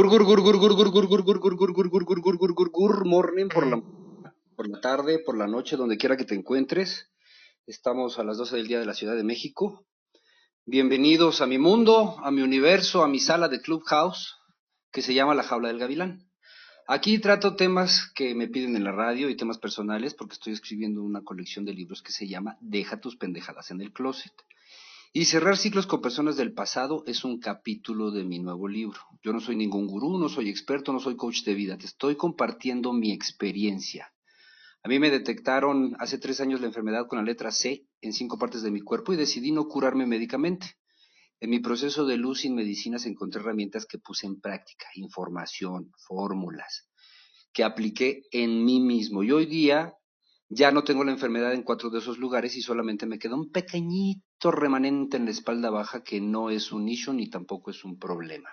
Gur, gur, gur, gur, gur, gur, gur, gur, gur, gur, gur, gur, gur, gur, gur, gur, gur, gur, morning por la, por la tarde, por la noche, donde quiera que te encuentres. Estamos a las 12 del día de la Ciudad de México. Bienvenidos a mi mundo, a mi universo, a mi sala de Clubhouse, que se llama La Jaula del Gavilán. Aquí trato temas que me piden en la radio y temas personales porque estoy escribiendo una colección de libros que se llama Deja tus pendejadas en el closet. Y cerrar ciclos con personas del pasado es un capítulo de mi nuevo libro. Yo no soy ningún gurú, no soy experto, no soy coach de vida. Te estoy compartiendo mi experiencia. A mí me detectaron hace tres años la enfermedad con la letra C en cinco partes de mi cuerpo y decidí no curarme médicamente. En mi proceso de luz sin medicinas encontré herramientas que puse en práctica, información, fórmulas, que apliqué en mí mismo. Y hoy día ya no tengo la enfermedad en cuatro de esos lugares y solamente me queda un pequeñito remanente en la espalda baja que no es un issue ni tampoco es un problema.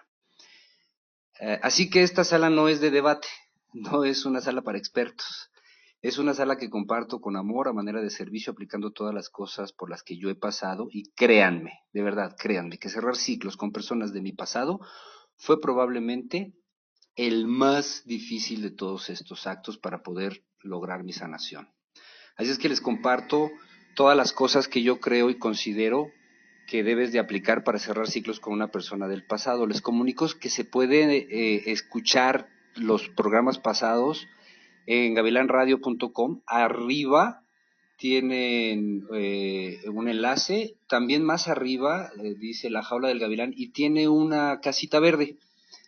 Eh, así que esta sala no es de debate, no es una sala para expertos. Es una sala que comparto con amor a manera de servicio aplicando todas las cosas por las que yo he pasado y créanme, de verdad, créanme, que cerrar ciclos con personas de mi pasado fue probablemente el más difícil de todos estos actos para poder lograr mi sanación. Así es que les comparto todas las cosas que yo creo y considero que debes de aplicar para cerrar ciclos con una persona del pasado. Les comunico que se puede eh, escuchar los programas pasados en gavilanradio.com. Arriba tienen eh, un enlace, también más arriba eh, dice la jaula del gavilán y tiene una casita verde.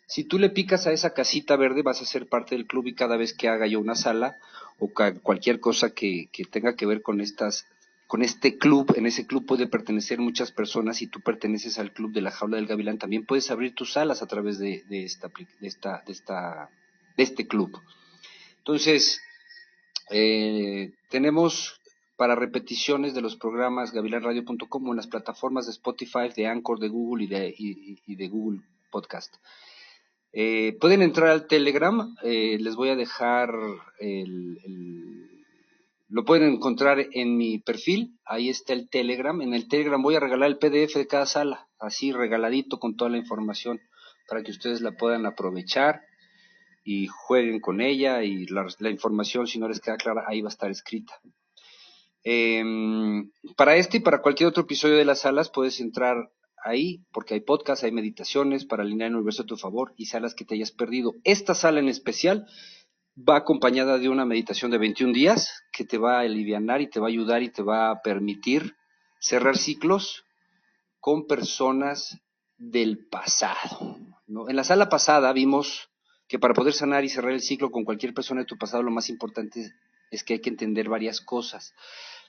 Si tú le picas a esa casita verde vas a ser parte del club y cada vez que haga yo una sala o cualquier cosa que, tenga que ver con estas con este club, en ese club puede pertenecer muchas personas y tú perteneces al club de la jaula del gavilán, también puedes abrir tus salas a través de, esta, de, esta, de, esta, de este club. Entonces, eh, tenemos para repeticiones de los programas gavilanradio.com en las plataformas de Spotify, de Anchor, de Google y de, y de Google Podcast. Eh, pueden entrar al Telegram, eh, les voy a dejar el, Lo pueden encontrar en mi perfil, ahí está el Telegram. En el Telegram voy a regalar el PDF de cada sala, así regaladito con toda la información, para que ustedes la puedan aprovechar y jueguen con ella y la, información, si no les queda clara, ahí va a estar escrita. Em, para este y para cualquier otro episodio de las salas puedes entrar ahí, porque hay podcasts, hay meditaciones para alinear el universo a tu favor y salas que te hayas perdido. Esta sala en especial va acompañada de una meditación de 21 días que te va a aliviar y te va a ayudar y te va a permitir cerrar ciclos con personas del pasado. En la sala pasada vimos que para poder sanar y cerrar el ciclo con cualquier persona de tu pasado, lo más importante es que hay que entender varias cosas.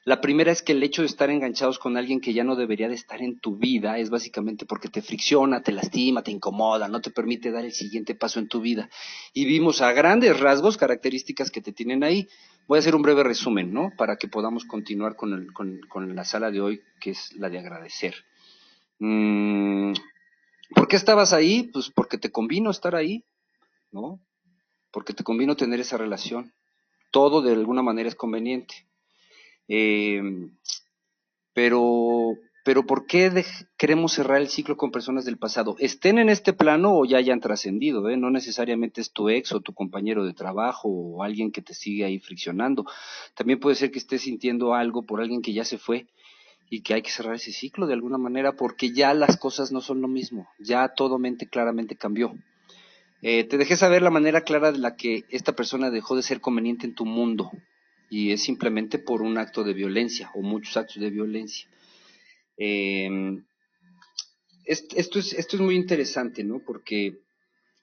La primera es que el hecho de estar enganchados con alguien que ya no debería de estar en tu vida es básicamente porque te fricciona, te lastima, te incomoda, no te permite dar el siguiente paso en tu vida. Y vimos a grandes rasgos características que te tienen ahí. Voy a hacer un breve resumen, ¿no? Para que podamos continuar con, la sala de hoy, que es la de agradecer. Mm, ¿Por qué estabas ahí? Pues porque te convino estar ahí, ¿no? Porque te convino tener esa relación. Todo de alguna manera es conveniente. Eh, pero, pero ¿por qué queremos cerrar el ciclo con personas del pasado? Estén en este plano o ya hayan trascendido, ¿eh? no necesariamente es tu ex o tu compañero de trabajo o alguien que te sigue ahí friccionando. También puede ser que estés sintiendo algo por alguien que ya se fue y que hay que cerrar ese ciclo de alguna manera porque ya las cosas no son lo mismo, ya todo mente claramente cambió. Eh, te dejé saber la manera clara de la que esta persona dejó de ser conveniente en tu mundo, y es simplemente por un acto de violencia o muchos actos de violencia. Em, esto, es, esto es muy interesante, ¿no? Porque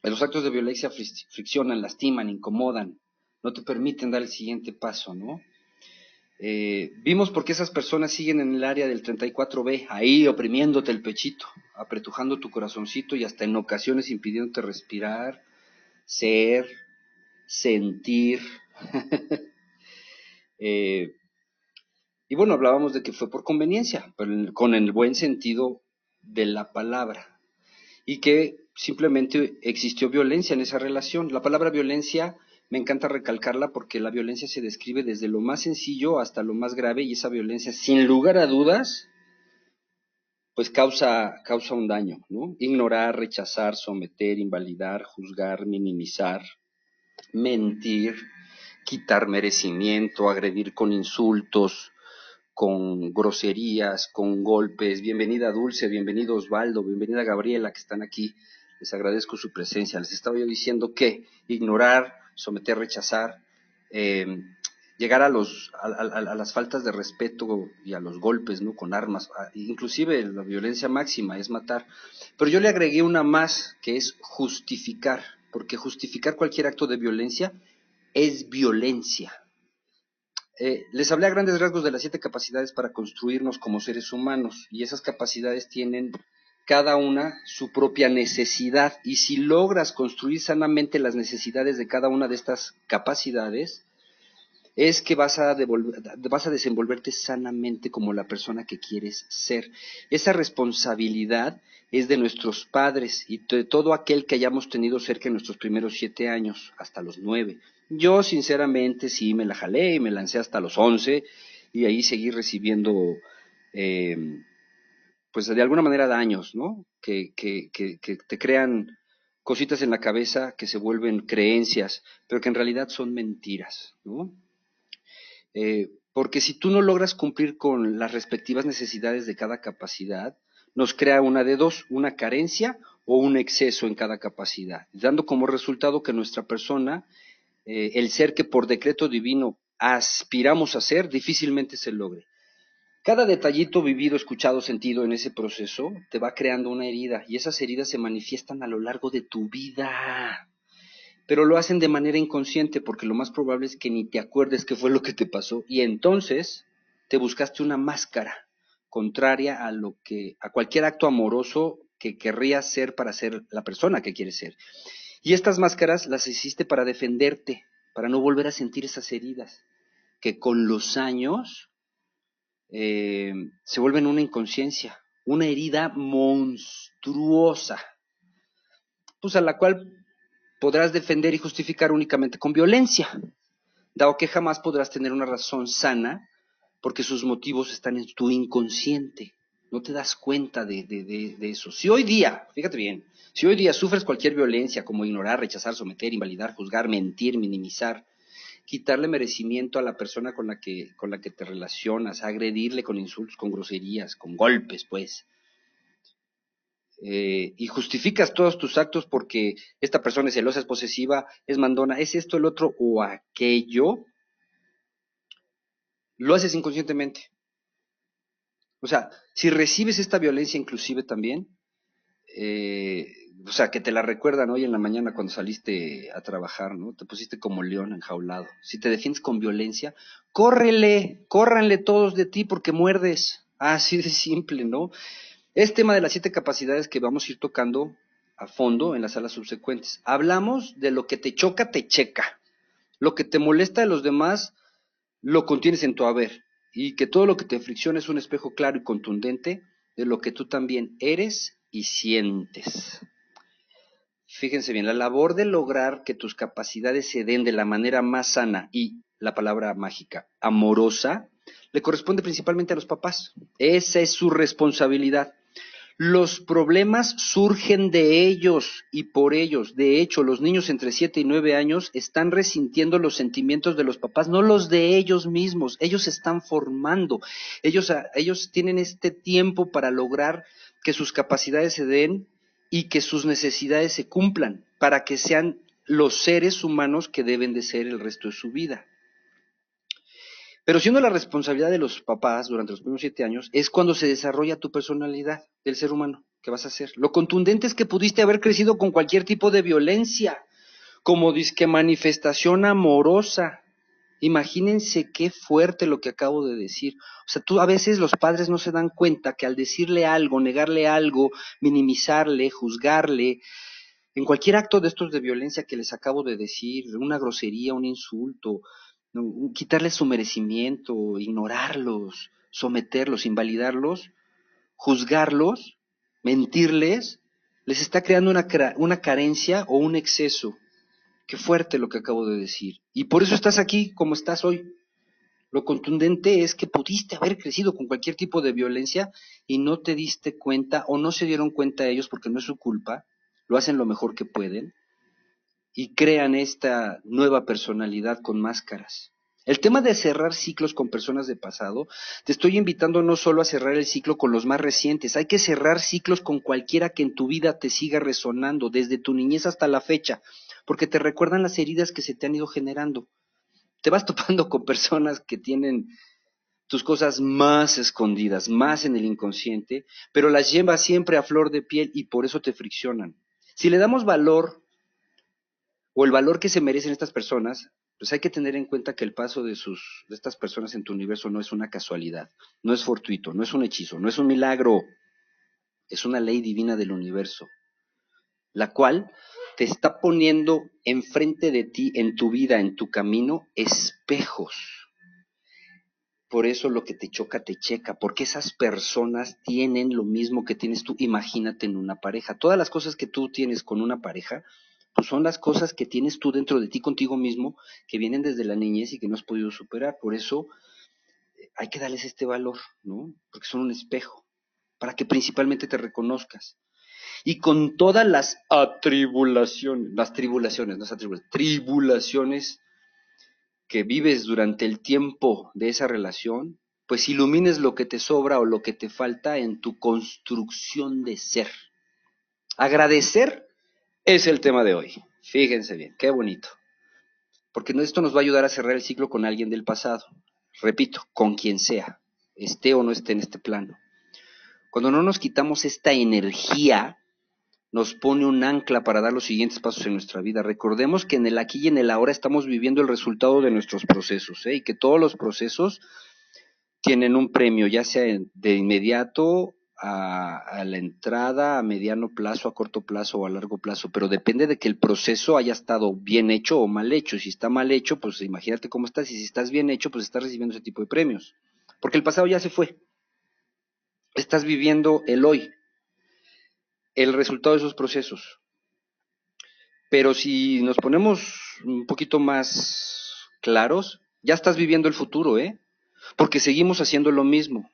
los actos de violencia friccionan, lastiman, incomodan, no te permiten dar el siguiente paso, ¿no? Eh, vimos por qué esas personas siguen en el área del 34B, ahí oprimiéndote el pechito, apretujando tu corazoncito y hasta en ocasiones impidiéndote respirar, ser, sentir. Eh, y bueno, hablábamos de que fue por conveniencia, con el buen sentido de la palabra. Y que simplemente existió violencia en esa relación. La palabra violencia me encanta recalcarla porque la violencia se describe desde lo más sencillo hasta lo más grave y esa violencia, sin lugar a dudas, pues causa, causa un daño, ¿no? Ignorar, rechazar, someter, invalidar, juzgar, minimizar, mentir, quitar merecimiento, agredir con insultos, con groserías, con golpes. Bienvenida Dulce, bienvenido Osvaldo, bienvenida Gabriela que están aquí. Les agradezco su presencia. Les estaba yo diciendo que ignorar, someter, rechazar, eh, llegar a, los, a, las faltas de respeto y a los golpes, ¿no? Con armas, inclusive la violencia máxima es matar. Pero yo le agregué una más, que es justificar, porque justificar cualquier acto de violencia es violencia. Eh, les hablé a grandes rasgos de las siete capacidades para construirnos como seres humanos, y esas capacidades tienen cada una su propia necesidad, y si logras construir sanamente las necesidades de cada una de estas capacidades, es que vas a, vas a desenvolverte sanamente como la persona que quieres ser. Esa responsabilidad es de nuestros padres y de todo aquel que hayamos tenido cerca en nuestros primeros siete años, hasta los nueve. Yo, sinceramente, sí me la jalé y me lancé hasta los once y ahí seguí recibiendo, eh, pues de alguna manera, daños, ¿no? Que, que, que, que te crean cositas en la cabeza que se vuelven creencias, pero que en realidad son mentiras, ¿no? Eh, porque si tú no logras cumplir con las respectivas necesidades de cada capacidad, nos crea una de dos, una carencia o un exceso en cada capacidad, dando como resultado que nuestra persona, eh, el ser que por decreto divino aspiramos a ser, difícilmente se logre. Cada detallito vivido, escuchado, sentido en ese proceso te va creando una herida y esas heridas se manifiestan a lo largo de tu vida pero lo hacen de manera inconsciente porque lo más probable es que ni te acuerdes qué fue lo que te pasó y entonces te buscaste una máscara contraria a lo que a cualquier acto amoroso que querrías ser para ser la persona que quieres ser. Y estas máscaras las hiciste para defenderte, para no volver a sentir esas heridas que con los años eh, se vuelven una inconsciencia, una herida monstruosa, pues a la cual podrás defender y justificar únicamente con violencia, dado que jamás podrás tener una razón sana porque sus motivos están en tu inconsciente. No te das cuenta de, de, eso. Si hoy día, fíjate bien, si hoy día sufres cualquier violencia como ignorar, rechazar, someter, invalidar, juzgar, mentir, minimizar, quitarle merecimiento a la persona con la que, con la que te relacionas, agredirle con insultos, con groserías, con golpes, pues, eh, y justificas todos tus actos porque esta persona es celosa, es posesiva, es mandona, es esto, el otro o aquello, lo haces inconscientemente. O sea, si recibes esta violencia inclusive también, eh, o sea, que te la recuerdan hoy en la mañana cuando saliste a trabajar, ¿no? Te pusiste como león enjaulado. Si te defiendes con violencia, córrele, córranle todos de ti porque muerdes. Así de simple, ¿no? Es tema de las siete capacidades que vamos a ir tocando a fondo en las salas subsecuentes. Hablamos de lo que te choca, te checa. Lo que te molesta de los demás, lo contienes en tu haber. Y que todo lo que te fricciona es un espejo claro y contundente de lo que tú también eres y sientes. Fíjense bien, la labor de lograr que tus capacidades se den de la manera más sana y, la palabra mágica, amorosa, le corresponde principalmente a los papás. Esa es su responsabilidad. Los problemas surgen de ellos y por ellos. De hecho, los niños entre 7 y 9 años están resintiendo los sentimientos de los papás, no los de ellos mismos. Ellos están formando. Ellos, ah, ellos tienen este tiempo para lograr que sus capacidades se den y que sus necesidades se cumplan, para que sean los seres humanos que deben de ser el resto de su vida. Pero siendo la responsabilidad de los papás durante los primeros siete años, es cuando se desarrolla tu personalidad del ser humano que vas a ser. Lo contundente es que pudiste haber crecido con cualquier tipo de violencia, como disque manifestación amorosa. Imagínense qué fuerte lo que acabo de decir. O sea, tú a veces los padres no se dan cuenta que al decirle algo, negarle algo, minimizarle, juzgarle, en cualquier acto de estos de violencia que les acabo de decir, una grosería, un insulto, quitarles su merecimiento, ignorarlos, someterlos, invalidarlos, juzgarlos, mentirles, les está creando una, una carencia o un exceso. Qué fuerte lo que acabo de decir. Y por eso estás aquí como estás hoy. Lo contundente es que pudiste haber crecido con cualquier tipo de violencia y no te diste cuenta o no se dieron cuenta ellos porque no es su culpa, lo hacen lo mejor que pueden y crean esta nueva personalidad con máscaras. El tema de cerrar ciclos con personas de pasado, te estoy invitando no solo a cerrar el ciclo con los más recientes, hay que cerrar ciclos con cualquiera que en tu vida te siga resonando, desde tu niñez hasta la fecha, porque te recuerdan las heridas que se te han ido generando. Te vas topando con personas que tienen tus cosas más escondidas, más en el inconsciente, pero las llevas siempre a flor de piel y por eso te friccionan. Si le damos valor o el valor que se merecen estas personas, pues hay que tener en cuenta que el paso de, sus, de estas personas en tu universo no es una casualidad, no es fortuito, no es un hechizo, no es un milagro, es una ley divina del universo, la cual te está poniendo enfrente de ti, en tu vida, en tu camino, espejos. Por eso lo que te choca te checa, porque esas personas tienen lo mismo que tienes tú. Imagínate en una pareja. Todas las cosas que tú tienes con una pareja pues son las cosas que tienes tú dentro de ti contigo mismo, que vienen desde la niñez y que no has podido superar. Por eso eh, hay que darles este valor, ¿no? Porque son un espejo, para que principalmente te reconozcas. Y con todas las atribulaciones, las tribulaciones, no las atribulaciones, tribulaciones que vives durante el tiempo de esa relación, pues ilumines lo que te sobra o lo que te falta en tu construcción de ser. Agradecer es el tema de hoy. Fíjense bien, qué bonito. Porque esto nos va a ayudar a cerrar el ciclo con alguien del pasado. Repito, con quien sea, esté o no esté en este plano. Cuando no nos quitamos esta energía, nos pone un ancla para dar los siguientes pasos en nuestra vida. Recordemos que en el aquí y en el ahora estamos viviendo el resultado de nuestros procesos ¿eh? y que todos los procesos tienen un premio, ya sea de inmediato a, la entrada a mediano plazo, a corto plazo o a largo plazo, pero depende de que el proceso haya estado bien hecho o mal hecho. Si está mal hecho, pues imagínate cómo estás, y si estás bien hecho, pues estás recibiendo ese tipo de premios. Porque el pasado ya se fue. Estás viviendo el hoy, el resultado de esos procesos. Pero si nos ponemos un poquito más claros, ya estás viviendo el futuro, ¿eh? Porque seguimos haciendo lo mismo.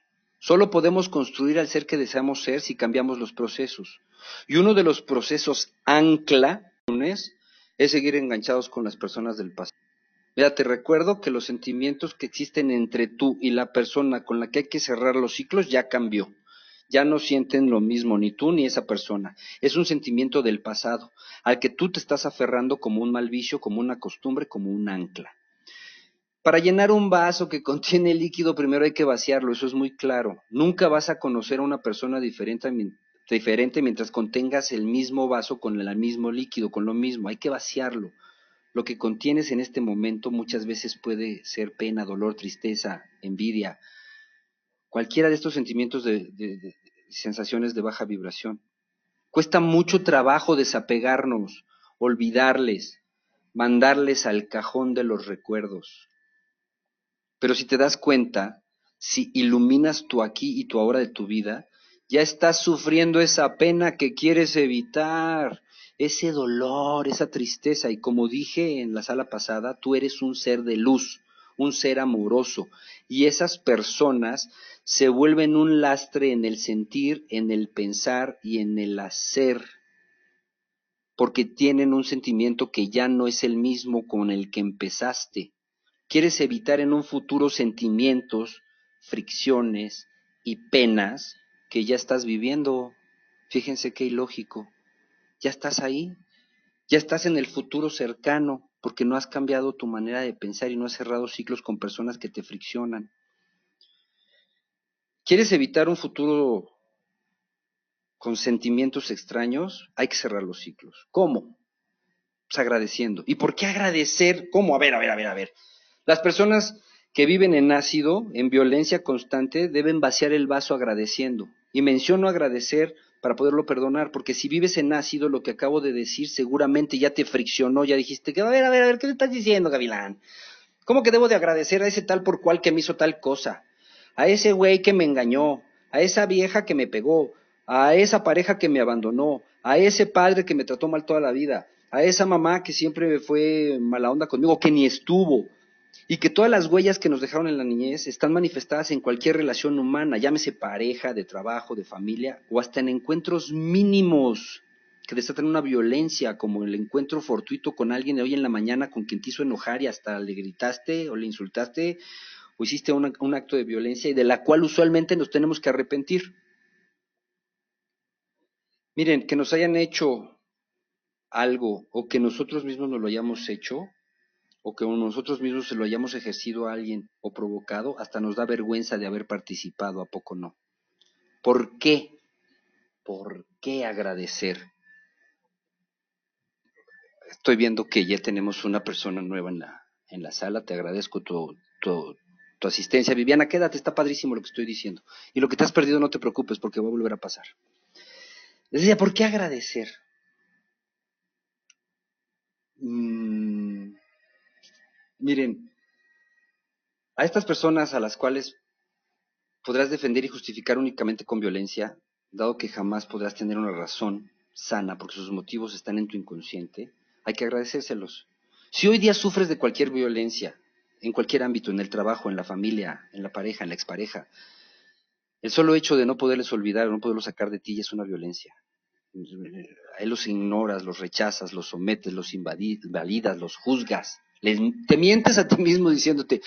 Solo podemos construir al ser que deseamos ser si cambiamos los procesos. Y uno de los procesos ancla es seguir enganchados con las personas del pasado. Mira, te recuerdo que los sentimientos que existen entre tú y la persona con la que hay que cerrar los ciclos ya cambió. Ya no sienten lo mismo ni tú ni esa persona. Es un sentimiento del pasado, al que tú te estás aferrando como un mal vicio, como una costumbre, como un ancla. Para llenar un vaso que contiene líquido, primero hay que vaciarlo, eso es muy claro. Nunca vas a conocer a una persona diferente, diferente mientras contengas el mismo vaso con el mismo líquido, con lo mismo. Hay que vaciarlo. Lo que contienes en este momento muchas veces puede ser pena, dolor, tristeza, envidia, cualquiera de estos sentimientos de, de sensaciones de baja vibración. Cuesta mucho trabajo desapegarnos, olvidarles, mandarles al cajón de los recuerdos. Pero si te das cuenta, si iluminas tu aquí y tu ahora de tu vida, ya estás sufriendo esa pena que quieres evitar, ese dolor, esa tristeza. Y como dije en la sala pasada, tú eres un ser de luz, un ser amoroso. Y esas personas se vuelven un lastre en el sentir, en el pensar y en el hacer, porque tienen un sentimiento que ya no es el mismo con el que empezaste. Quieres evitar en un futuro sentimientos, fricciones y penas que ya estás viviendo. Fíjense qué ilógico. Ya estás ahí. Ya estás en el futuro cercano porque no has cambiado tu manera de pensar y no has cerrado ciclos con personas que te friccionan. ¿Quieres evitar un futuro con sentimientos extraños? Hay que cerrar los ciclos. ¿Cómo? Pues agradeciendo. ¿Y por qué agradecer? ¿Cómo? A ver, a ver, a ver, a ver. Las personas que viven en ácido, en violencia constante, deben vaciar el vaso agradeciendo. Y menciono agradecer para poderlo perdonar, porque si vives en ácido, lo que acabo de decir seguramente ya te friccionó, ya dijiste que, a ver, a ver, a ver, ¿qué le estás diciendo, Gavilán? ¿Cómo que debo de agradecer a ese tal por cual que me hizo tal cosa? A ese güey que me engañó, a esa vieja que me pegó, a esa pareja que me abandonó, a ese padre que me trató mal toda la vida, a esa mamá que siempre fue mala onda conmigo, que ni estuvo, Y que todas las huellas que nos dejaron en la niñez están manifestadas en cualquier relación humana, llámese pareja, de trabajo, de familia, o hasta en encuentros mínimos que desatan una violencia, como el encuentro fortuito con alguien de hoy en la mañana con quien te hizo enojar y hasta le gritaste o le insultaste o hiciste un acto de violencia y de la cual usualmente nos tenemos que arrepentir. Miren, que nos hayan hecho algo o que nosotros mismos nos lo hayamos hecho o que nosotros mismos se lo hayamos ejercido a alguien o provocado, hasta nos da vergüenza de haber participado, ¿a poco no? ¿Por qué? ¿Por qué agradecer? Estoy viendo que ya tenemos una persona nueva en la, en la sala, te agradezco tu, tu, asistencia. Viviana, quédate, está padrísimo lo que estoy diciendo. Y lo que te has perdido no te preocupes porque va a volver a pasar. Decía, ¿por qué agradecer? Mm, miren, a estas personas a las cuales podrás defender y justificar únicamente con violencia, dado que jamás podrás tener una razón sana porque sus motivos están en tu inconsciente, hay que agradecérselos. Si hoy día sufres de cualquier violencia, en cualquier ámbito, en el trabajo, en la familia, en la pareja, en la expareja, el solo hecho de no poderles olvidar no poderlos sacar de ti es una violencia. A él los ignoras, los rechazas, los sometes, los invalidas, los juzgas. Te mientes a ti mismo diciéndote,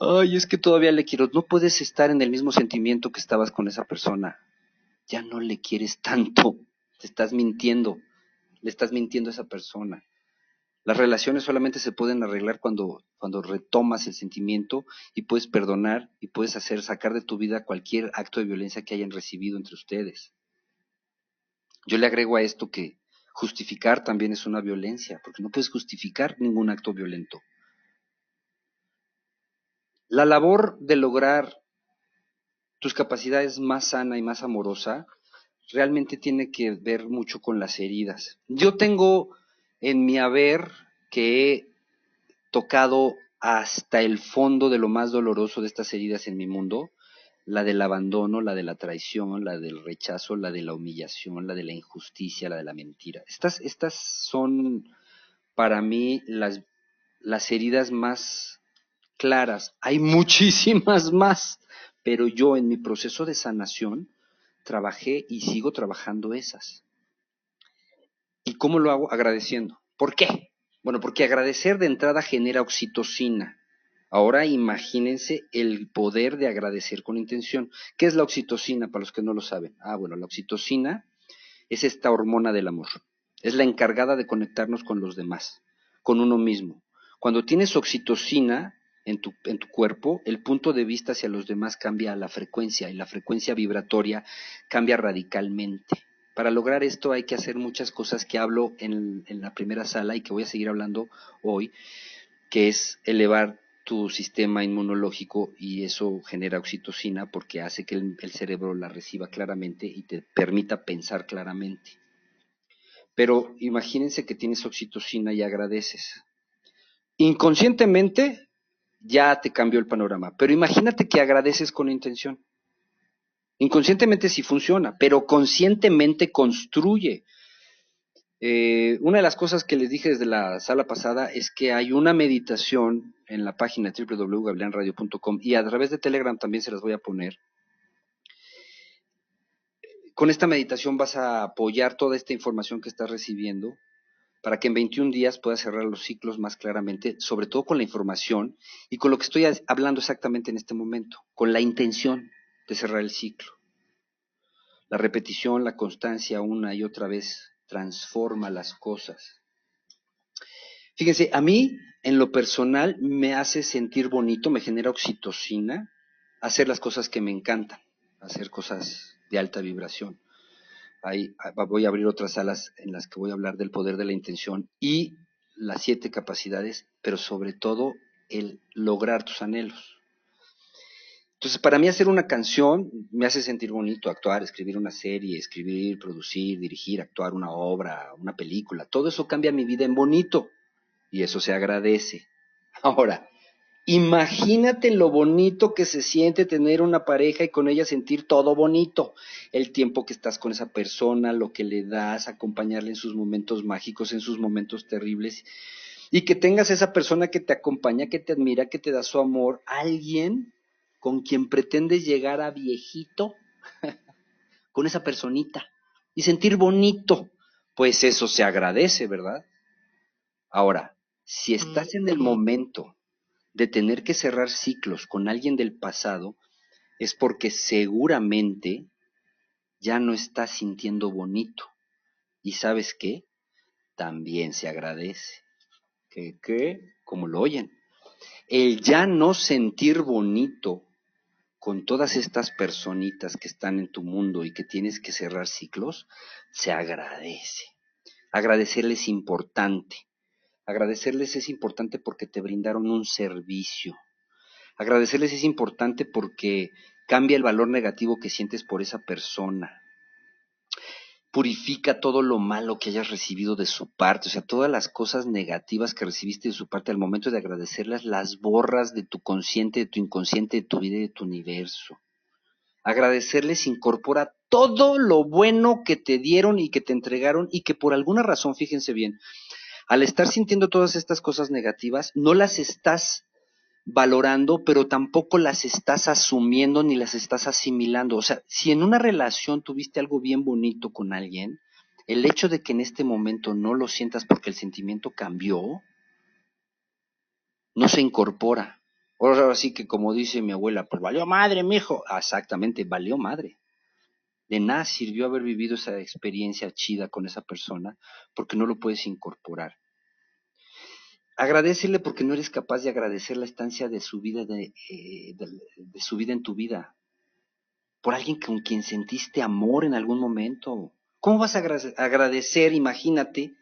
ay, es que todavía le quiero. No puedes estar en el mismo sentimiento que estabas con esa persona. Ya no le quieres tanto. Te estás mintiendo. Le estás mintiendo a esa persona. Las relaciones solamente se pueden arreglar cuando, cuando retomas el sentimiento y puedes perdonar y puedes hacer sacar de tu vida cualquier acto de violencia que hayan recibido entre ustedes. Yo le agrego a esto que justificar también es una violencia, porque no puedes justificar ningún acto violento. La labor de lograr tus capacidades más sana y más amorosa realmente tiene que ver mucho con las heridas. Yo tengo en mi haber que he tocado hasta el fondo de lo más doloroso de estas heridas en mi mundo, la del abandono, la de la traición, la del rechazo, la de la humillación, la de la injusticia, la de la mentira. Estas, estas son para mí las, las heridas más claras. Hay muchísimas más, pero yo en mi proceso de sanación trabajé y sigo trabajando esas. ¿Y cómo lo hago? Agradeciendo. ¿Por qué? Bueno, porque agradecer de entrada genera oxitocina. Ahora imagínense el poder de agradecer con intención. ¿Qué es la oxitocina para los que no lo saben? Ah, bueno, la oxitocina es esta hormona del amor. Es la encargada de conectarnos con los demás, con uno mismo. Cuando tienes oxitocina en tu, en tu cuerpo, el punto de vista hacia los demás cambia a la frecuencia y la frecuencia vibratoria cambia radicalmente. Para lograr esto hay que hacer muchas cosas que hablo en, en la primera sala y que voy a seguir hablando hoy, que es elevar tu sistema inmunológico y eso genera oxitocina porque hace que el, cerebro la reciba claramente y te permita pensar claramente. Pero imagínense que tienes oxitocina y agradeces. Inconscientemente ya te cambió el panorama, pero imagínate que agradeces con intención. Inconscientemente sí funciona, pero conscientemente construye. Eh, una de las cosas que les dije desde la sala pasada es que hay una meditación en la página www.gabrielradio.com y a través de Telegram también se las voy a poner. Con esta meditación vas a apoyar toda esta información que estás recibiendo para que en 21 días puedas cerrar los ciclos más claramente, sobre todo con la información y con lo que estoy hablando exactamente en este momento, con la intención de cerrar el ciclo. La repetición, la constancia una y otra vez transforma las cosas. Fíjense, a mí en lo personal me hace sentir bonito, me genera oxitocina hacer las cosas que me encantan, hacer cosas de alta vibración. Ahí voy a abrir otras salas en las que voy a hablar del poder de la intención y las siete capacidades, pero sobre todo el lograr tus anhelos. Entonces, para mí hacer una canción me hace sentir bonito, actuar, escribir una serie, escribir, producir, dirigir, actuar una obra, una película, todo eso cambia mi vida en bonito y eso se agradece. Ahora, imagínate lo bonito que se siente tener una pareja y con ella sentir todo bonito, el tiempo que estás con esa persona, lo que le das, acompañarle en sus momentos mágicos, en sus momentos terribles Y que tengas esa persona que te acompaña, que te admira, que te da su amor, alguien con quien pretendes llegar a viejito, con esa personita, y sentir bonito, pues eso se agradece, ¿verdad? Ahora, si estás en el momento de tener que cerrar ciclos con alguien del pasado, es porque seguramente ya no estás sintiendo bonito. ¿Y sabes qué? También se agradece. ¿Qué? ¿Qué? Como lo oyen. El ya no sentir bonito con todas estas personitas que están en tu mundo y que tienes que cerrar ciclos, se agradece. Agradecerles es importante. Agradecerles es importante porque te brindaron un servicio. Agradecerles es importante porque cambia el valor negativo que sientes por esa persona. Purifica todo lo malo que hayas recibido de su parte, o sea, todas las cosas negativas que recibiste de su parte al momento de agradecerlas, las borras de tu consciente, de tu inconsciente, de tu vida y de tu universo. Agradecerles incorpora todo lo bueno que te dieron y que te entregaron y que por alguna razón, fíjense bien, al estar sintiendo todas estas cosas negativas, no las estás valorando, pero tampoco las estás asumiendo ni las estás asimilando. O sea, si en una relación tuviste algo bien bonito con alguien, el hecho de que en este momento no lo sientas porque el sentimiento cambió, no se incorpora. Ahora sí que como dice mi abuela, pues valió madre, mijo. Exactamente, valió madre. De nada sirvió haber vivido esa experiencia chida con esa persona porque no lo puedes incorporar. Agradecele porque no eres capaz de agradecer la estancia de su vida, de, eh, de, su vida en tu vida. Por alguien con quien sentiste amor en algún momento. ¿Cómo vas a agradecer, imagínate,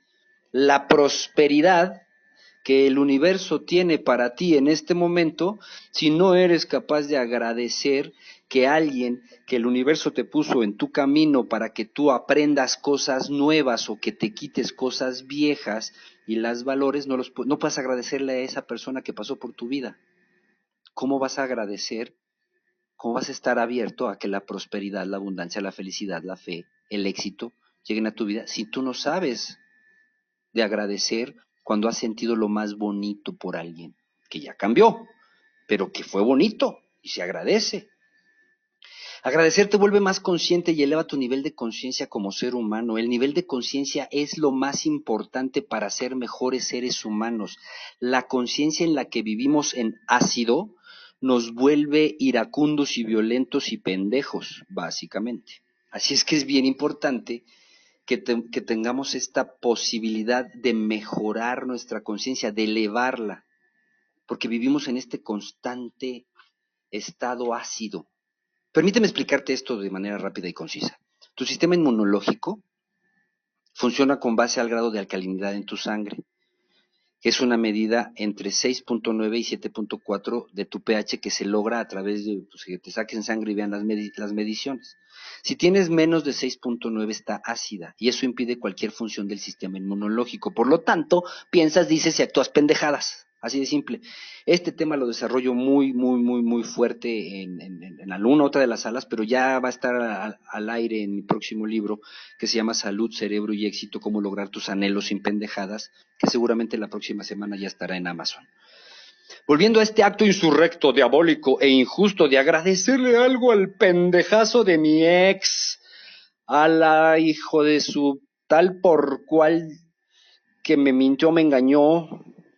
la prosperidad que el universo tiene para ti en este momento si no eres capaz de agradecer que alguien que el universo te puso en tu camino para que tú aprendas cosas nuevas o que te quites cosas viejas y las valores, no, los, no puedes agradecerle a esa persona que pasó por tu vida. ¿Cómo vas a agradecer? ¿Cómo vas a estar abierto a que la prosperidad, la abundancia, la felicidad, la fe, el éxito lleguen a tu vida si tú no sabes de agradecer cuando has sentido lo más bonito por alguien que ya cambió, pero que fue bonito y se agradece? Agradecer te vuelve más consciente y eleva tu nivel de conciencia como ser humano. El nivel de conciencia es lo más importante para ser mejores seres humanos. La conciencia en la que vivimos en ácido nos vuelve iracundos y violentos y pendejos, básicamente. Así es que es bien importante que, tengamos esta posibilidad de mejorar nuestra conciencia, de elevarla, porque vivimos en este constante estado ácido Permíteme explicarte esto de manera rápida y concisa. Tu sistema inmunológico funciona con base al grado de alcalinidad en tu sangre, es una medida entre 6.9 y 7.4 de tu pH que se logra a través de pues, que te saquen sangre y vean las, las mediciones. Si tienes menos de 6.9 está ácida y eso impide cualquier función del sistema inmunológico. Por lo tanto, piensas, dices y actúas pendejadas. Así de simple. Este tema lo desarrollo muy, muy, muy, muy fuerte en, en, alguna otra de las salas, pero ya va a estar al, aire en mi próximo libro que se llama Salud, Cerebro y Éxito, cómo lograr tus anhelos sin pendejadas, que seguramente la próxima semana ya estará en Amazon. Volviendo a este acto insurrecto, diabólico e injusto de agradecerle algo al pendejazo de mi ex, a la hijo de su tal por cual que me mintió, me engañó,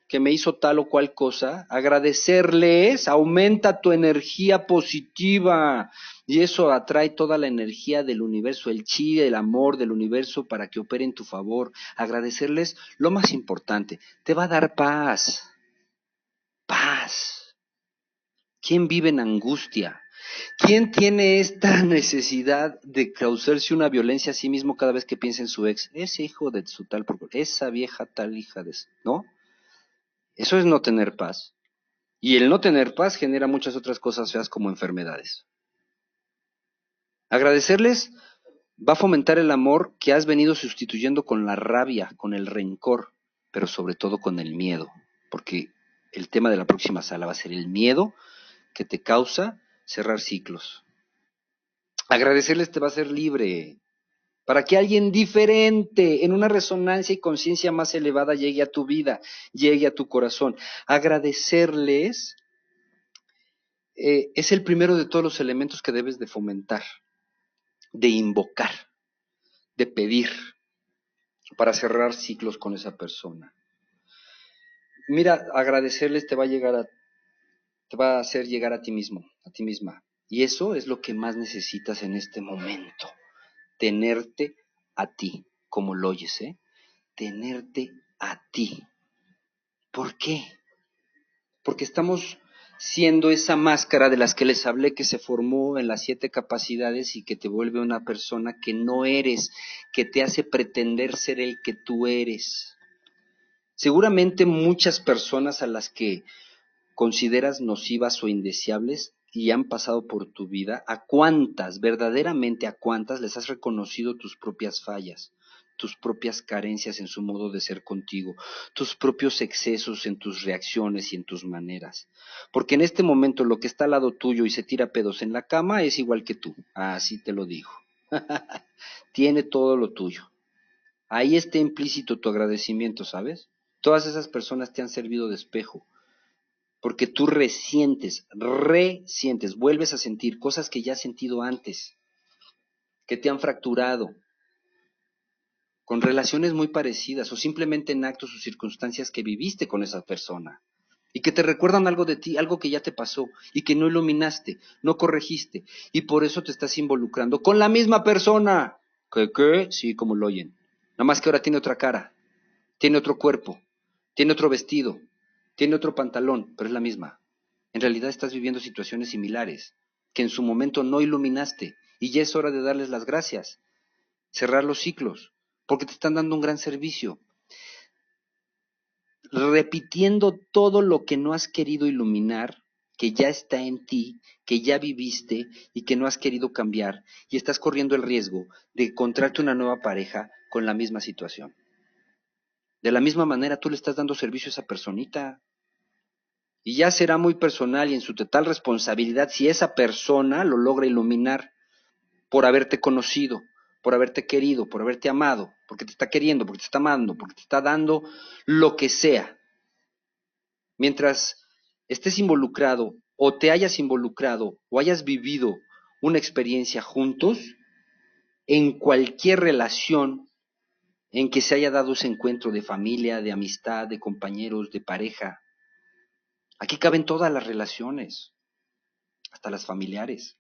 que me hizo tal o cual cosa, agradecerles aumenta tu energía positiva y eso atrae toda la energía del universo, el chi, el amor del universo para que opere en tu favor. Agradecerles lo más importante, te va a dar paz. Paz. ¿Quién vive en angustia? ¿Quién tiene esta necesidad de causarse una violencia a sí mismo cada vez que piensa en su ex? Ese hijo de su tal, esa vieja tal hija de, ¿no? Eso es no tener paz. Y el no tener paz genera muchas otras cosas feas como enfermedades. Agradecerles va a fomentar el amor que has venido sustituyendo con la rabia, con el rencor, pero sobre todo con el miedo, porque el tema de la próxima sala va a ser el miedo que te causa cerrar ciclos. Agradecerles te va a ser libre, para que alguien diferente, en una resonancia y conciencia más elevada, llegue a tu vida, llegue a tu corazón. Agradecerles eh, es el primero de todos los elementos que debes de fomentar, de invocar, de pedir, para cerrar ciclos con esa persona. Mira, agradecerles te va a llegar a, te va a hacer llegar a ti mismo, a ti misma. Y eso es lo que más necesitas en este momento tenerte a ti, como lo oyes, ¿eh? Tenerte a ti. ¿Por qué? Porque estamos siendo esa máscara de las que les hablé que se formó en las siete capacidades y que te vuelve una persona que no eres, que te hace pretender ser el que tú eres. Seguramente muchas personas a las que consideras nocivas o indeseables y han pasado por tu vida, ¿a cuántas, verdaderamente a cuántas les has reconocido tus propias fallas, tus propias carencias en su modo de ser contigo, tus propios excesos en tus reacciones y en tus maneras? Porque en este momento lo que está al lado tuyo y se tira pedos en la cama es igual que tú, así te lo digo. Tiene todo lo tuyo. Ahí está implícito tu agradecimiento, ¿sabes? Todas esas personas te han servido de espejo porque tú resientes, resientes, vuelves a sentir cosas que ya has sentido antes, que te han fracturado, con relaciones muy parecidas o simplemente en actos o circunstancias que viviste con esa persona y que te recuerdan algo de ti, algo que ya te pasó y que no iluminaste, no corregiste y por eso te estás involucrando con la misma persona. ¿Qué qué? Sí, como lo oyen. Nada más que ahora tiene otra cara, tiene otro cuerpo, tiene otro vestido, tiene otro pantalón, pero es la misma. En realidad estás viviendo situaciones similares, que en su momento no iluminaste, y ya es hora de darles las gracias, cerrar los ciclos, porque te están dando un gran servicio. Repitiendo todo lo que no has querido iluminar, que ya está en ti, que ya viviste y que no has querido cambiar, y estás corriendo el riesgo de encontrarte una nueva pareja con la misma situación. De la misma manera tú le estás dando servicio a esa personita. Y ya será muy personal y en su total responsabilidad si esa persona lo logra iluminar por haberte conocido, por haberte querido, por haberte amado, porque te está queriendo, porque te está amando, porque te está dando lo que sea. Mientras estés involucrado o te hayas involucrado o hayas vivido una experiencia juntos, en cualquier relación en que se haya dado ese encuentro de familia, de amistad, de compañeros, de pareja, Aquí caben todas las relaciones, hasta las familiares.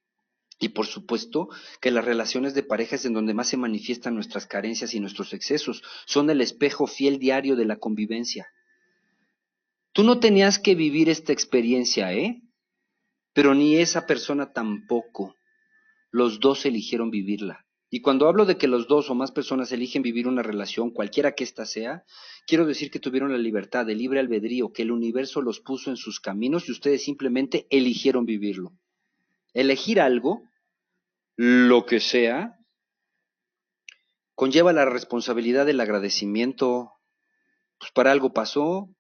Y por supuesto que las relaciones de pareja es en donde más se manifiestan nuestras carencias y nuestros excesos. Son el espejo fiel diario de la convivencia. Tú no tenías que vivir esta experiencia, ¿eh? Pero ni esa persona tampoco. Los dos eligieron vivirla. Y cuando hablo de que los dos o más personas eligen vivir una relación, cualquiera que ésta sea, quiero decir que tuvieron la libertad de libre albedrío, que el universo los puso en sus caminos y ustedes simplemente eligieron vivirlo. Elegir algo, lo que sea, conlleva la responsabilidad del agradecimiento. Pues para algo pasó,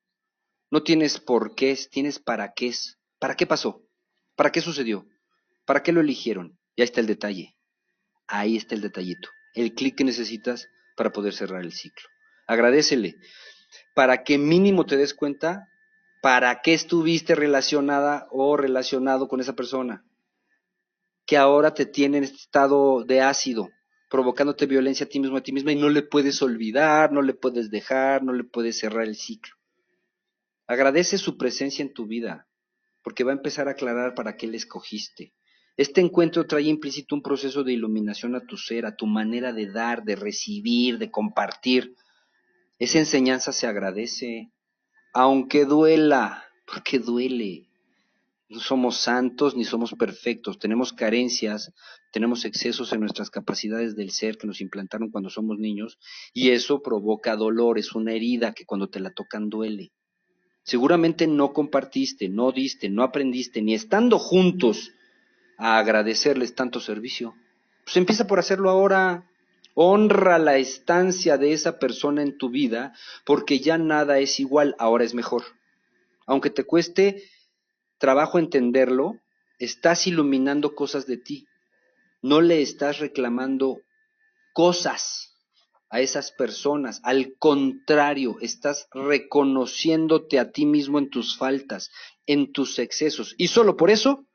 no tienes por qué, tienes para qué. ¿Para qué pasó? ¿Para qué sucedió? ¿Para qué lo eligieron? Ya está el detalle. Ahí está el detallito, el clic que necesitas para poder cerrar el ciclo. Agradecele para que mínimo te des cuenta para qué estuviste relacionada o relacionado con esa persona que ahora te tiene en este estado de ácido, provocándote violencia a ti mismo, a ti misma, y no le puedes olvidar, no le puedes dejar, no le puedes cerrar el ciclo. Agradece su presencia en tu vida, porque va a empezar a aclarar para qué le escogiste. Este encuentro trae implícito un proceso de iluminación a tu ser, a tu manera de dar, de recibir, de compartir. Esa enseñanza se agradece, aunque duela, porque duele. No somos santos ni somos perfectos, tenemos carencias, tenemos excesos en nuestras capacidades del ser que nos implantaron cuando somos niños y eso provoca dolor, es una herida que cuando te la tocan duele. Seguramente no compartiste, no diste, no aprendiste, ni estando juntos a agradecerles tanto servicio. Pues empieza por hacerlo ahora. Honra la estancia de esa persona en tu vida, porque ya nada es igual, ahora es mejor. Aunque te cueste trabajo entenderlo, estás iluminando cosas de ti. No le estás reclamando cosas, a esas personas. Al contrario, estás reconociéndote a ti mismo en tus faltas, en tus excesos. Y solo por eso,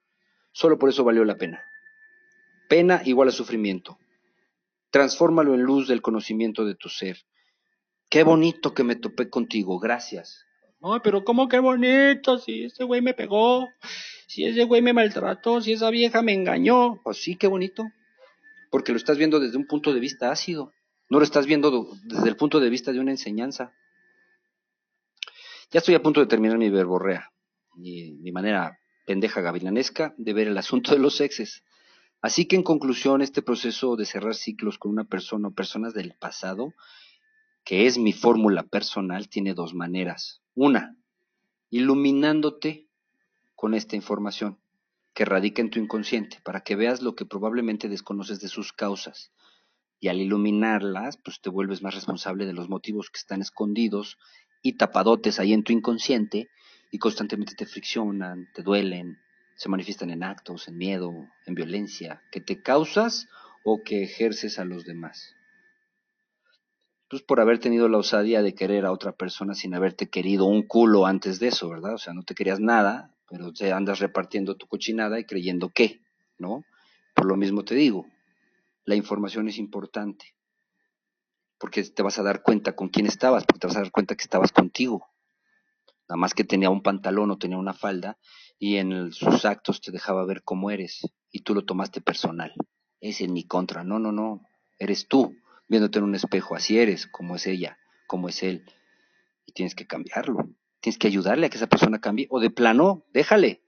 solo por eso valió la pena. Pena igual a sufrimiento. Transfórmalo en luz del conocimiento de tu ser. Qué bonito que me topé contigo, gracias. Ay, pero cómo qué bonito, si ese güey me pegó, si ese güey me maltrató, si esa vieja me engañó. Pues sí, qué bonito. Porque lo estás viendo desde un punto de vista ácido. No lo estás viendo desde el punto de vista de una enseñanza. Ya estoy a punto de terminar mi verborrea, mi, mi manera pendeja gavilanesca de ver el asunto de los exes. Así que en conclusión, este proceso de cerrar ciclos con una persona o personas del pasado, que es mi fórmula personal, tiene dos maneras. Una, iluminándote con esta información que radica en tu inconsciente, para que veas lo que probablemente desconoces de sus causas. Y al iluminarlas, pues te vuelves más responsable de los motivos que están escondidos y tapadotes ahí en tu inconsciente y constantemente te friccionan, te duelen, se manifiestan en actos, en miedo, en violencia, que te causas o que ejerces a los demás. Pues por haber tenido la osadía de querer a otra persona sin haberte querido un culo antes de eso, ¿verdad? O sea, no te querías nada, pero te andas repartiendo tu cochinada y creyendo que, ¿no? Por lo mismo te digo, la información es importante, porque te vas a dar cuenta con quién estabas, porque te vas a dar cuenta que estabas contigo, nada más que tenía un pantalón o tenía una falda y en sus actos te dejaba ver cómo eres y tú lo tomaste personal. Es en mi contra, no, no, no, eres tú viéndote en un espejo, así eres, como es ella, como es él. Y tienes que cambiarlo, tienes que ayudarle a que esa persona cambie o de plano, déjale,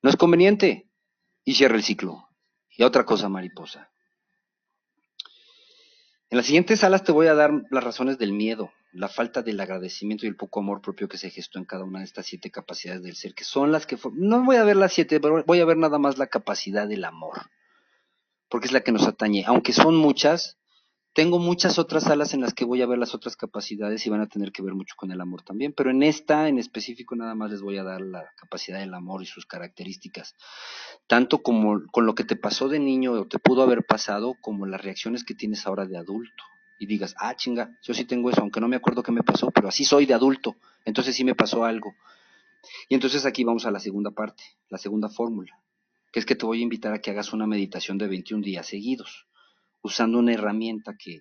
no es conveniente y cierra el ciclo. Y otra cosa, mariposa. En las siguientes salas te voy a dar las razones del miedo, la falta del agradecimiento y el poco amor propio que se gestó en cada una de estas siete capacidades del ser, que son las que... No voy a ver las siete, pero voy a ver nada más la capacidad del amor, porque es la que nos atañe. Aunque son muchas, tengo muchas otras salas en las que voy a ver las otras capacidades y van a tener que ver mucho con el amor también, pero en esta en específico nada más les voy a dar la capacidad del amor y sus características, tanto como con lo que te pasó de niño o te pudo haber pasado, como las reacciones que tienes ahora de adulto. Y digas, ah, chinga, yo sí tengo eso, aunque no me acuerdo qué me pasó, pero así soy de adulto, entonces sí me pasó algo. Y entonces aquí vamos a la segunda parte, la segunda fórmula, que es que te voy a invitar a que hagas una meditación de 21 días seguidos usando una herramienta que,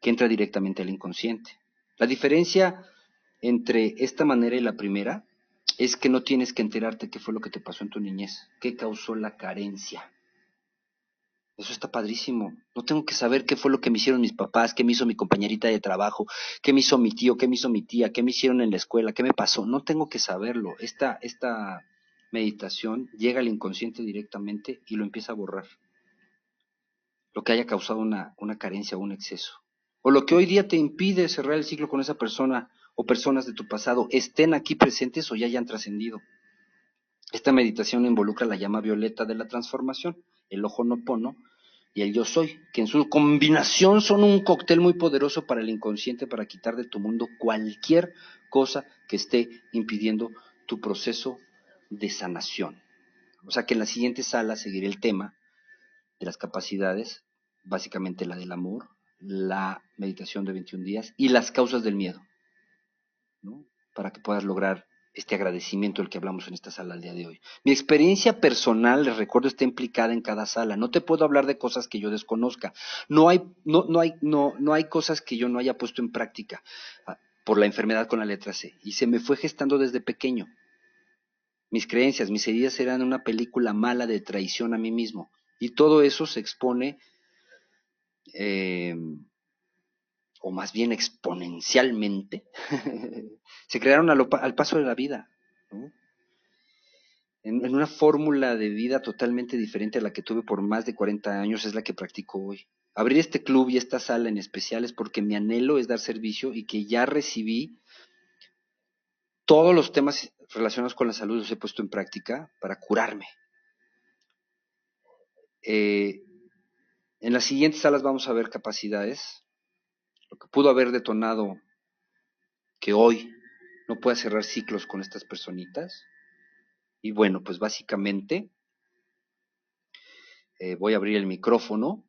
que entra directamente al inconsciente. La diferencia entre esta manera y la primera es que no tienes que enterarte qué fue lo que te pasó en tu niñez, qué causó la carencia. Eso está padrísimo. No tengo que saber qué fue lo que me hicieron mis papás, qué me hizo mi compañerita de trabajo, qué me hizo mi tío, qué me hizo mi tía, qué me hicieron en la escuela, qué me pasó. No tengo que saberlo. Esta, esta meditación llega al inconsciente directamente y lo empieza a borrar lo que haya causado una, una carencia o un exceso. O lo que hoy día te impide cerrar el ciclo con esa persona o personas de tu pasado, estén aquí presentes o ya hayan trascendido. Esta meditación involucra la llama violeta de la transformación, el ojo no pono y el yo soy, que en su combinación son un cóctel muy poderoso para el inconsciente para quitar de tu mundo cualquier cosa que esté impidiendo tu proceso de sanación. O sea que en la siguiente sala seguiré el tema de las capacidades, básicamente la del amor, la meditación de 21 días y las causas del miedo, ¿no? para que puedas lograr este agradecimiento del que hablamos en esta sala el día de hoy. Mi experiencia personal, les recuerdo, está implicada en cada sala. No te puedo hablar de cosas que yo desconozca. No hay, no, no hay, no, no hay cosas que yo no haya puesto en práctica ah, por la enfermedad con la letra C. Y se me fue gestando desde pequeño. Mis creencias, mis heridas eran una película mala de traición a mí mismo. Y todo eso se expone, eh, o más bien exponencialmente, se crearon al, paso de la vida, en, en, una fórmula de vida totalmente diferente a la que tuve por más de 40 años, es la que practico hoy. Abrir este club y esta sala en especial es porque mi anhelo es dar servicio y que ya recibí todos los temas relacionados con la salud los he puesto en práctica para curarme, eh, en las siguientes salas vamos a ver capacidades, lo que pudo haber detonado que hoy no pueda cerrar ciclos con estas personitas. Y bueno, pues básicamente eh, voy a abrir el micrófono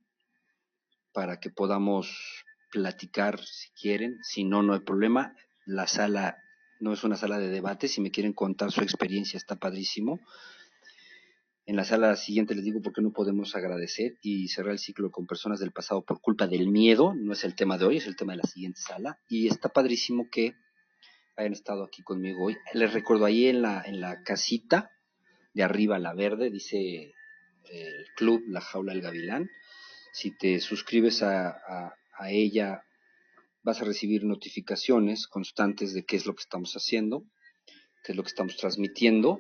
para que podamos platicar si quieren, si no, no hay problema. La sala no es una sala de debate, si me quieren contar su experiencia está padrísimo. En la sala siguiente les digo por qué no podemos agradecer y cerrar el ciclo con personas del pasado por culpa del miedo, no es el tema de hoy, es el tema de la siguiente sala. Y está padrísimo que hayan estado aquí conmigo hoy. Les recuerdo ahí en la, en la casita de arriba, la verde, dice el club La Jaula del Gavilán. Si te suscribes a, a, ella, vas a recibir notificaciones constantes de qué es lo que estamos haciendo, qué es lo que estamos transmitiendo.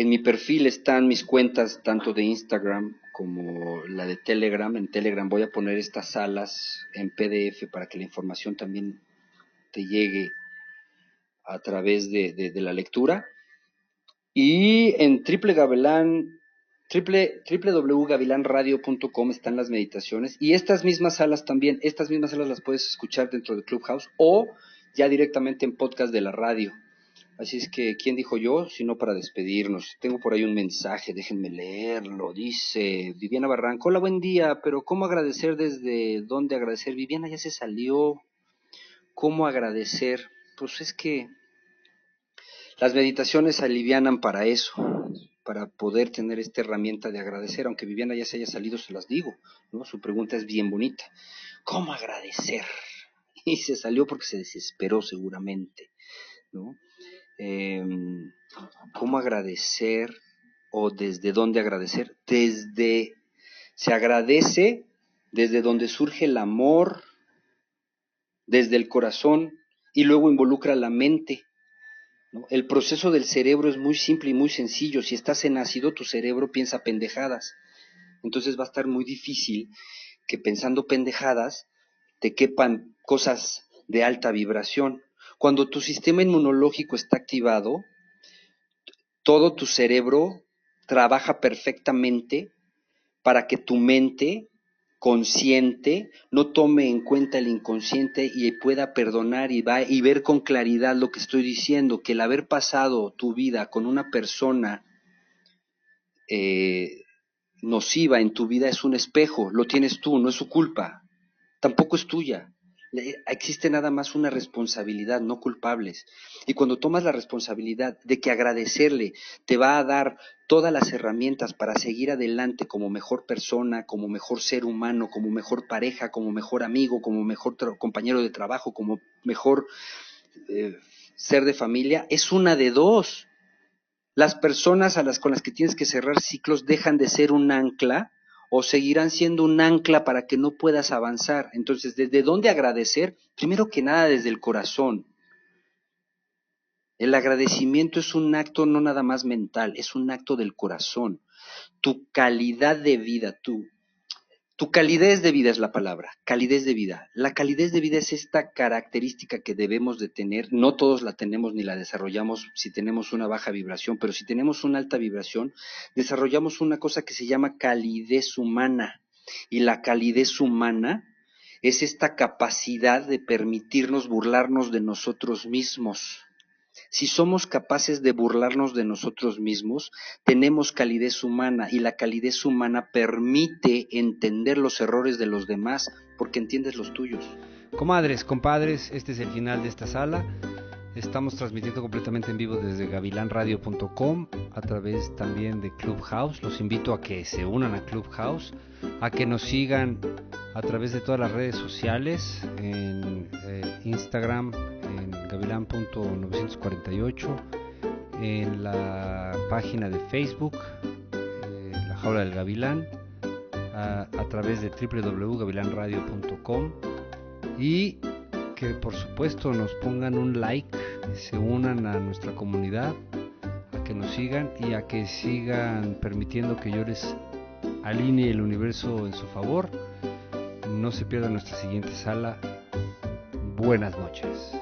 En mi perfil están mis cuentas tanto de Instagram como la de Telegram. En Telegram voy a poner estas salas en PDF para que la información también te llegue a través de, la lectura. Y en triple gavilán, triple, www.gavilanradio.com están las meditaciones. Y estas mismas salas también, estas mismas salas las puedes escuchar dentro de Clubhouse o ya directamente en podcast de la radio. Así es que, ¿quién dijo yo? Sino para despedirnos. Tengo por ahí un mensaje, déjenme leerlo. Dice Viviana Barranco, hola, buen día, pero ¿cómo agradecer desde dónde agradecer? Viviana ya se salió. ¿Cómo agradecer? Pues es que las meditaciones alivianan para eso, para poder tener esta herramienta de agradecer, aunque Viviana ya se haya salido, se las digo, ¿no? Su pregunta es bien bonita. ¿Cómo agradecer? Y se salió porque se desesperó seguramente, ¿no? Em, ¿Cómo agradecer o desde dónde agradecer? Desde, se agradece desde donde surge el amor, desde el corazón, y luego involucra la mente, el proceso del cerebro es muy simple y muy sencillo. Si estás en ácido, tu cerebro piensa pendejadas. Entonces va a estar muy difícil que pensando pendejadas te quepan cosas de alta vibración. Cuando tu sistema inmunológico está activado, todo tu cerebro trabaja perfectamente para que tu mente consciente no tome en cuenta el inconsciente y pueda perdonar y, va, y ver con claridad lo que estoy diciendo, que el haber pasado tu vida con una persona eh, nociva en tu vida es un espejo, lo tienes tú, no es su culpa, tampoco es tuya existe nada más una responsabilidad, no culpables. Y cuando tomas la responsabilidad de que agradecerle te va a dar todas las herramientas para seguir adelante como mejor persona, como mejor ser humano, como mejor pareja, como mejor amigo, como mejor compañero de trabajo, como mejor eh, ser de familia, es una de dos. Las personas a las con las que tienes que cerrar ciclos dejan de ser un ancla o seguirán siendo un ancla para que no puedas avanzar. Entonces, ¿desde dónde agradecer? Primero que nada, desde el corazón. El agradecimiento es un acto no nada más mental, es un acto del corazón. Tu calidad de vida, tu, tu calidez de vida es la palabra, calidez de vida. La calidez de vida es esta característica que debemos de tener. No todos la tenemos ni la desarrollamos si tenemos una baja vibración, pero si tenemos una alta vibración, desarrollamos una cosa que se llama calidez humana. Y la calidez humana es esta capacidad de permitirnos burlarnos de nosotros mismos si somos capaces de burlarnos de nosotros mismos, tenemos calidez humana y la calidez humana permite entender los errores de los demás porque entiendes los tuyos. Comadres, compadres, este es el final de esta sala. Estamos transmitiendo completamente en vivo desde gavilanradio.com a través también de Clubhouse. Los invito a que se unan a Clubhouse, a que nos sigan a través de todas las redes sociales, en eh, Instagram, en gavilán.948, en la página de Facebook, eh, La Jaula del Gavilán, a, a través de www.gavilanradio.com y que por supuesto nos pongan un like, se unan a nuestra comunidad, a que nos sigan y a que sigan permitiendo que yo les alinee el universo en su favor. No se pierda nuestra siguiente sala. Buenas noches.